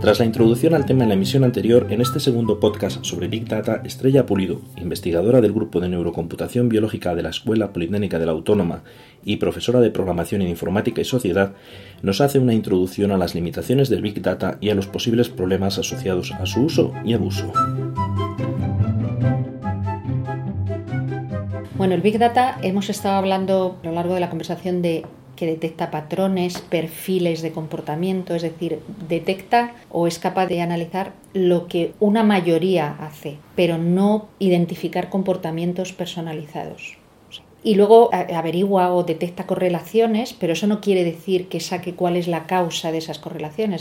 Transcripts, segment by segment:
Tras la introducción al tema en la emisión anterior, en este segundo podcast sobre Big Data, Estrella Pulido, investigadora del Grupo de Neurocomputación Biológica de la Escuela Politécnica de la Autónoma y profesora de Programación en Informática y Sociedad, nos hace una introducción a las limitaciones del Big Data y a los posibles problemas asociados a su uso y abuso. Bueno, el Big Data hemos estado hablando a lo largo de la conversación de que detecta patrones, perfiles de comportamiento, es decir, detecta o es capaz de analizar lo que una mayoría hace, pero no identificar comportamientos personalizados. Y luego averigua o detecta correlaciones, pero eso no quiere decir que saque cuál es la causa de esas correlaciones.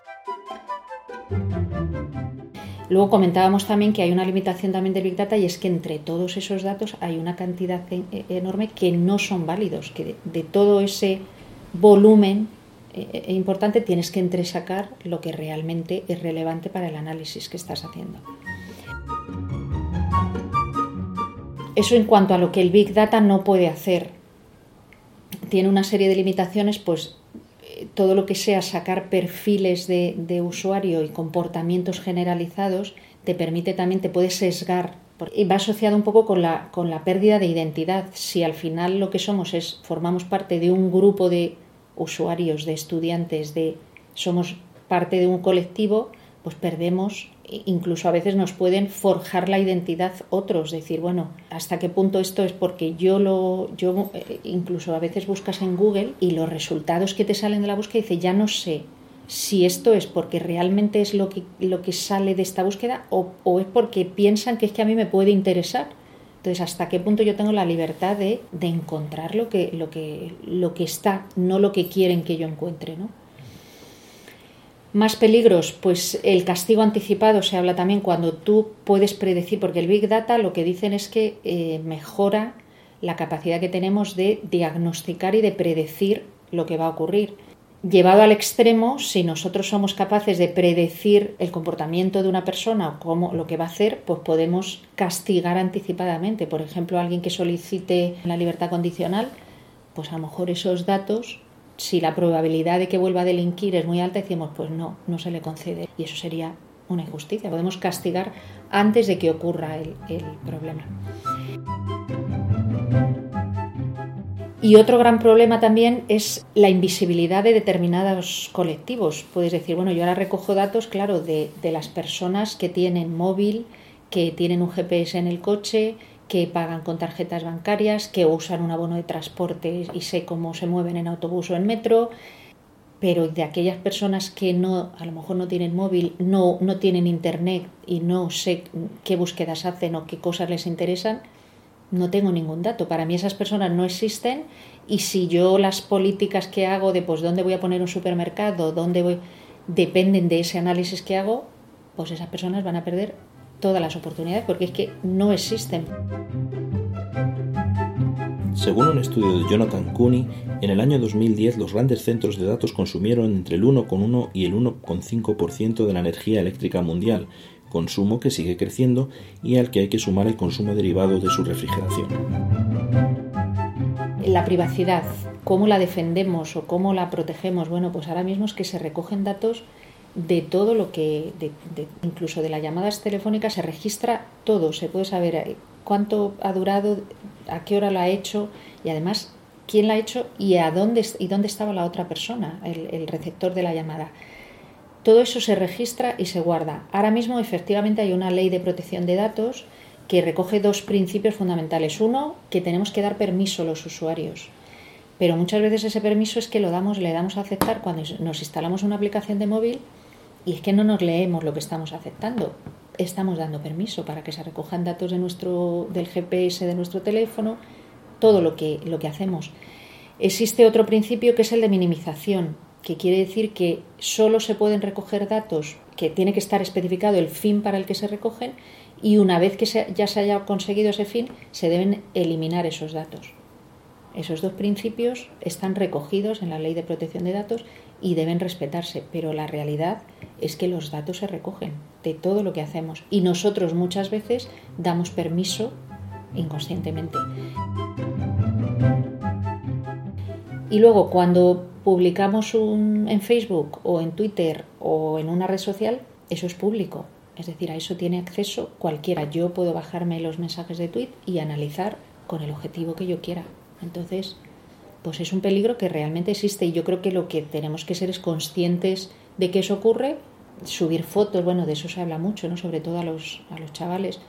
Luego comentábamos también que hay una limitación también del Big Data y es que entre todos esos datos hay una cantidad e-, enorme que no son válidos, que de todo ese volumen eh, eh, importante tienes que entresacar lo que realmente es relevante para el análisis que estás haciendo. Eso en cuanto a lo que el Big Data no puede hacer. Tiene una serie de limitaciones, pues eh, todo lo que sea sacar perfiles de, de usuario y comportamientos generalizados te permite también, te puede sesgar y va asociado un poco con la, con la pérdida de identidad. Si al final lo que somos es, formamos parte de un grupo de usuarios, de estudiantes, de somos parte de un colectivo, pues perdemos, incluso a veces nos pueden forjar la identidad otros, decir, bueno, hasta qué punto esto es porque yo lo, yo eh, incluso a veces buscas en Google y los resultados que te salen de la búsqueda dice, ya no sé si esto es porque realmente es lo que, lo que sale de esta búsqueda o, es porque piensan que es que a mí me puede interesar. Entonces, ¿hasta qué punto yo tengo la libertad de, encontrar lo que, lo, que, lo que está, no lo que quieren que yo encuentre? ¿no? Más peligros, pues el castigo anticipado se habla también cuando tú puedes predecir, porque el Big Data lo que dicen es que eh, mejora la capacidad que tenemos de diagnosticar y de predecir lo que va a ocurrir. Llevado al extremo, si nosotros somos capaces de predecir el comportamiento de una persona o cómo lo que va a hacer, pues podemos castigar anticipadamente. Por ejemplo, alguien que solicite la libertad condicional, pues a lo mejor esos datos, si la probabilidad de que vuelva a delinquir es muy alta, decimos, pues no, no se le concede. Y eso sería una injusticia. Podemos castigar antes de que ocurra el, el problema. Y otro gran problema también es la invisibilidad de determinados colectivos. Puedes decir, bueno, yo ahora recojo datos, claro, de, las personas que tienen móvil, que tienen un GPS en el coche, que pagan con tarjetas bancarias, que usan un abono de transporte y sé cómo se mueven en autobús o en metro, pero de aquellas personas que no, a lo mejor no tienen móvil, no, no tienen internet y no sé qué búsquedas hacen o qué cosas les interesan, no tengo ningún dato. Para mí esas personas no existen y si yo las políticas que hago de pues dónde voy a poner un supermercado, dónde voy, dependen de ese análisis que hago, pues esas personas van a perder todas las oportunidades porque es que no existen. Según un estudio de Jonathan Cooney, en el año 2010 los grandes centros de datos consumieron entre el 1,1 y el 1,5% de la energía eléctrica mundial, consumo que sigue creciendo y al que hay que sumar el consumo derivado de su refrigeración. La privacidad, ¿cómo la defendemos o cómo la protegemos? Bueno, pues ahora mismo es que se recogen datos de todo lo que, incluso de las llamadas telefónicas, se registra todo, se puede saber eh, cuánto ha durado, a qué hora lo ha hecho y además quién la ha hecho y a dónde, y dónde estaba la otra persona, el receptor de la llamada. Todo eso se registra y se guarda. Ahora mismo efectivamente hay una ley de protección de datos que recoge dos principios fundamentales. Uno, que tenemos que dar permiso a los usuarios. Pero muchas veces ese permiso es que lo damos, le damos a aceptar cuando nos instalamos una aplicación de móvil y es que no nos leemos lo que estamos aceptando. Estamos dando permiso para que se recojan datos de nuestro, del GPS de nuestro teléfono, todo lo que, lo que hacemos. Existe otro principio que es el de minimización que quiere decir que solo se pueden recoger datos, que tiene que estar especificado el fin para el que se recogen y una vez que ya se haya conseguido ese fin, se deben eliminar esos datos. Esos dos principios están recogidos en la ley de protección de datos y deben respetarse, pero la realidad es que los datos se recogen de todo lo que hacemos y nosotros muchas veces damos permiso inconscientemente. Y luego cuando publicamos un, en Facebook o en Twitter o en una red social, eso es público. Es decir, a eso tiene acceso cualquiera. Yo puedo bajarme los mensajes de tweet y analizar con el objetivo que yo quiera. Entonces, pues es un peligro que realmente existe y yo creo que lo que tenemos que ser es conscientes de que eso ocurre, subir fotos, bueno, de eso se habla mucho, ¿no? Sobre todo a los, a los chavales,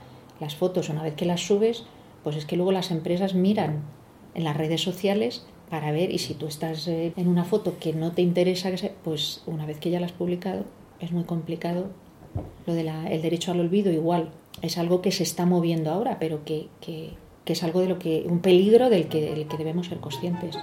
las fotos, una vez que las subes, pues es que luego las empresas miran en las redes sociales para ver y si tú estás eh, en una foto que no te interesa, pues una vez que ya la has publicado, es muy complicado. Lo del el derecho al olvido igual, es algo que se está moviendo ahora, pero que, que, que, es algo de lo que, un peligro del que, del que debemos ser conscientes.